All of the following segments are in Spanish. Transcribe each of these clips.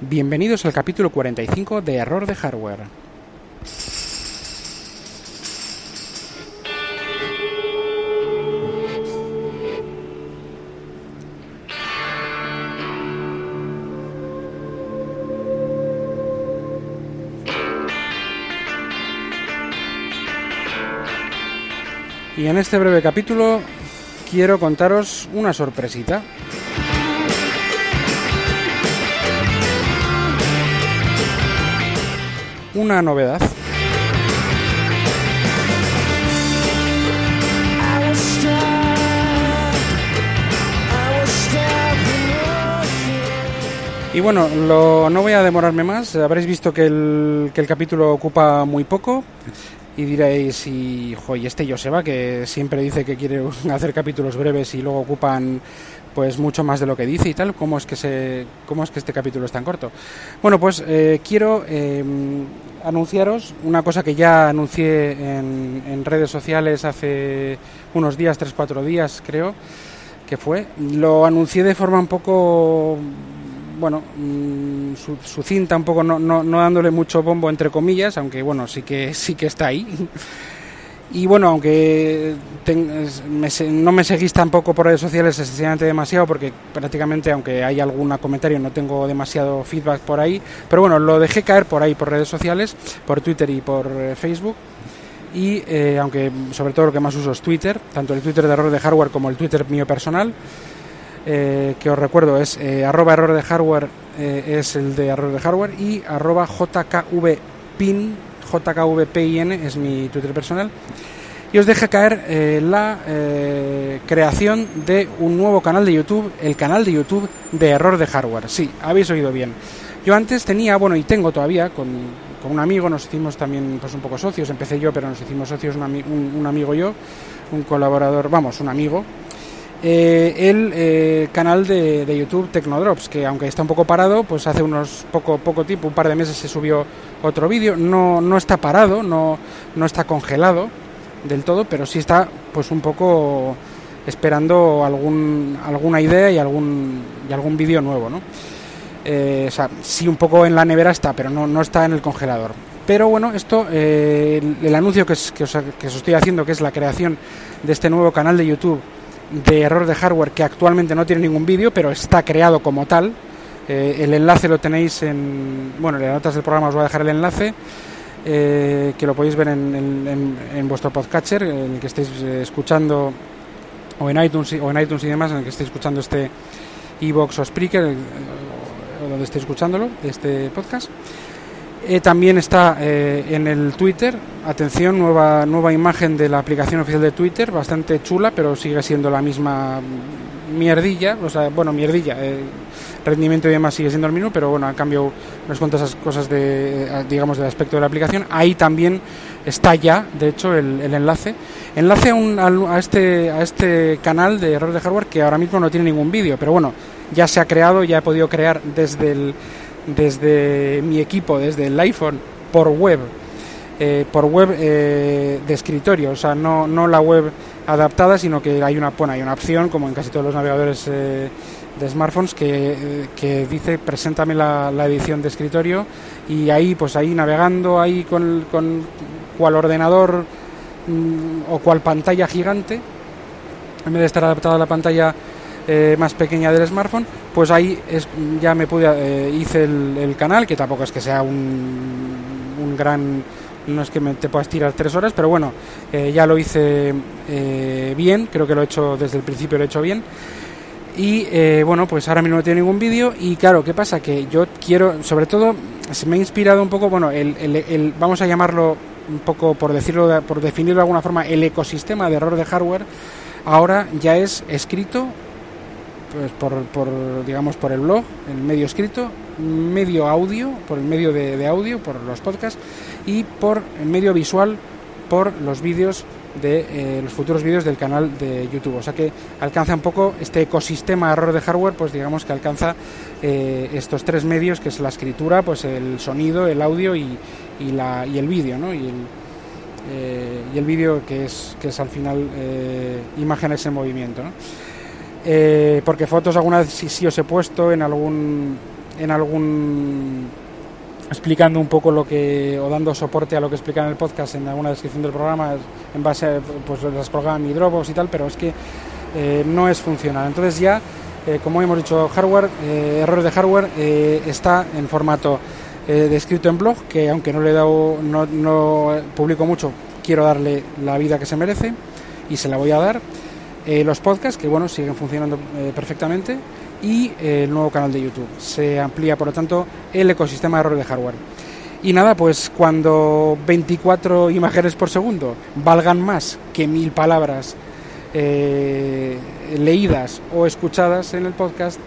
Bienvenidos al capítulo 45 de Error de Hardware. Y en este breve capítulo quiero contaros una sorpresita. Una novedad. Y bueno, lo, no voy a demorarme más. Habréis visto que el, que el capítulo ocupa muy poco. Y diréis, y, jo, y este Joseba, que siempre dice que quiere hacer capítulos breves y luego ocupan pues mucho más de lo que dice y tal, ¿cómo es que, se, cómo es que este capítulo es tan corto? Bueno, pues eh, quiero eh, anunciaros una cosa que ya anuncié en, redes sociales hace unos días, tres, cuatro días creo que fue. Lo anuncié de forma un poco bueno, mmm, su, sucinta, un poco no, no, no, dándole mucho bombo entre comillas, aunque bueno, sí que sí que está ahí. Y bueno, aunque ten, me, no me seguís tampoco por redes sociales excesivamente demasiado, porque prácticamente, aunque hay algún comentario, no tengo demasiado feedback por ahí. Pero bueno, lo dejé caer por ahí, por redes sociales, por Twitter y por eh, Facebook. Y eh, aunque sobre todo lo que más uso es Twitter, tanto el Twitter de error de hardware como el Twitter mío personal. Eh, que os recuerdo es eh, arroba error de hardware es el de error de hardware y arroba jkvpin jkvpin es mi Twitter personal y os deja caer eh, la eh, creación de un nuevo canal de YouTube, el canal de YouTube de error de hardware. Sí, habéis oído bien. Yo antes tenía, bueno, y tengo todavía, con, un amigo, nos hicimos también pues un poco socios, empecé yo, pero nos hicimos socios un amigo yo, un colaborador, vamos, un amigo, eh, el eh, canal de, de, YouTube Tecnodrops, que aunque está un poco parado, pues hace unos poco, poco tiempo, un par de meses se subió otro vídeo, no, no está parado, no, no está congelado del todo, pero sí está pues un poco esperando algún, alguna idea y algún, y algún vídeo nuevo, ¿no? Eh, o sea, sí un poco en la nevera está, pero no, no está en el congelador. Pero bueno, esto, el, el, anuncio que, es, que, os, que os estoy haciendo, que es la creación de este nuevo canal de YouTube de error de hardware que actualmente no tiene ningún vídeo, pero está creado como tal. Eh, el enlace lo tenéis en. Bueno, en las notas del programa os voy a dejar el enlace. Eh, que lo podéis ver en, en, en, vuestro podcatcher, en el que estéis escuchando, o en iTunes o en iTunes y demás, en el que estéis escuchando este iBox o Spreaker, o donde estéis escuchándolo, este podcast. Eh, también está eh, en el Twitter, atención, nueva, nueva imagen de la aplicación oficial de Twitter, bastante chula, pero sigue siendo la misma mierdilla, o sea, bueno, mierdilla, eh, rendimiento y demás sigue siendo el mismo, pero bueno, han cambiado unas cuantas cosas de, digamos, del aspecto de la aplicación. Ahí también está ya, de hecho, el, enlace. Enlace a, un, a, este, a este canal de error de hardware que ahora mismo no tiene ningún vídeo, pero bueno, ya se ha creado, ya he podido crear desde el desde mi equipo, desde el iPhone, por web, eh, por web eh, de escritorio, o sea, no, no la web adaptada, sino que hay una, bueno, hay una opción, como en casi todos los navegadores eh, de smartphones, que, que dice preséntame la, la, edición de escritorio y ahí, pues ahí navegando, ahí con, con cual ordenador mmm, o cual pantalla gigante, en vez de estar adaptada a la pantalla eh, más pequeña del smartphone, pues ahí es, ya me pude, eh, hice el, canal, que tampoco es que sea un, un gran, no es que me, te puedas tirar tres horas, pero bueno, eh, ya lo hice eh, bien, creo que lo he hecho desde el principio, lo he hecho bien. Y bueno, pues ahora mismo no tiene ningún vídeo. Y claro, ¿qué pasa? Que yo quiero, sobre todo, se me ha inspirado un poco, bueno, el, el, el vamos a llamarlo un poco, por decirlo, por definirlo de alguna forma, el ecosistema de error de hardware, ahora ya es escrito pues por, por, digamos por el blog, el medio escrito, medio audio, por el medio de, audio, por los podcasts y por el medio visual, por los vídeos de eh, los futuros vídeos del canal de YouTube. O sea que alcanza un poco este ecosistema error de hardware, pues digamos que alcanza eh, estos tres medios, que es la escritura, pues el sonido, el audio y, la, y el vídeo, ¿no? Y el, eh, y el vídeo que es, que es al final imágenes en movimiento, ¿no? Eh, porque fotos alguna vez sí, os he puesto en algún en algún explicando un poco lo que o dando soporte a lo que explica en el podcast en alguna descripción del programa en base a pues las colgaba Dropbox y tal pero es que eh, no es funcional. Entonces ya eh, como hemos dicho hardware eh, errores de hardware está en formato descrito en blog que aunque no le he dado no, no publico mucho quiero darle la vida que se merece y se la voy a dar los podcasts que bueno siguen funcionando perfectamente y el nuevo canal de YouTube. Se amplía, por lo tanto, el ecosistema de error de hardware. Y nada, pues cuando 24 imágenes por segundo valgan más que mil palabras eh, leídas o escuchadas en el podcast,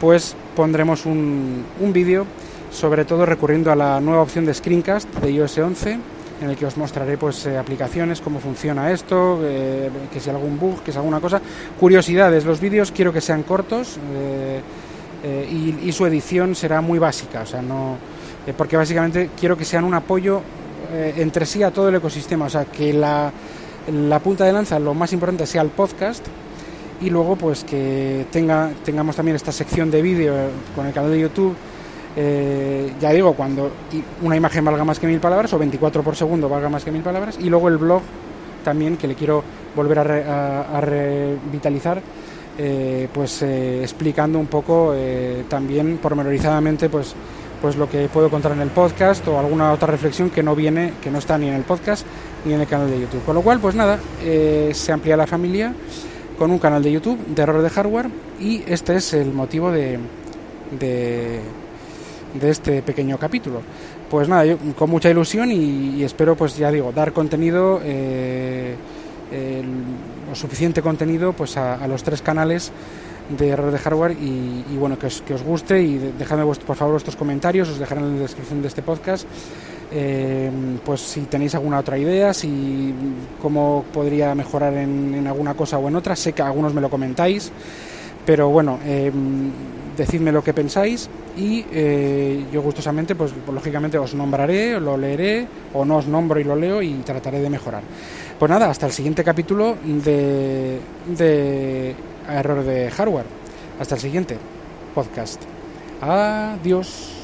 pues pondremos un, un vídeo, sobre todo recurriendo a la nueva opción de Screencast de iOS 11 en el que os mostraré pues eh, aplicaciones, cómo funciona esto, eh, que si algún bug, que si alguna cosa. Curiosidades, los vídeos quiero que sean cortos eh, y, su edición será muy básica, o sea, no porque básicamente quiero que sean un apoyo entre sí a todo el ecosistema, o sea, que la, la punta de lanza, lo más importante sea el podcast y luego pues que tenga, tengamos también esta sección de vídeo con el canal de YouTube eh, ya digo, cuando una imagen valga más que mil palabras o 24 por segundo valga más que mil palabras y luego el blog también que le quiero volver a, revitalizar eh, pues eh, explicando un poco también pormenorizadamente pues pues lo que puedo contar en el podcast o alguna otra reflexión que no viene que no está ni en el podcast ni en el canal de YouTube. Con lo cual pues nada se amplía la familia con un canal de YouTube de error de hardware y este es el motivo de este pequeño capítulo. Pues nada, yo con mucha ilusión y, espero, pues ya digo, dar contenido, eh, lo suficiente contenido, pues a, los tres canales de error de hardware y, bueno, que os, que os, guste y dejadme por favor vuestros comentarios, os dejaré en la descripción de este podcast. Eh, pues si tenéis alguna otra idea, si cómo podría mejorar en, en, alguna cosa o en otra, sé que algunos me lo comentáis, pero bueno, eh, decidme lo que pensáis y eh, yo gustosamente, pues, lógicamente os nombraré, lo leeré o no os nombro y lo leo y trataré de mejorar. Pues nada, hasta el siguiente capítulo de, de Error de Hardware. Hasta el siguiente podcast. Adiós.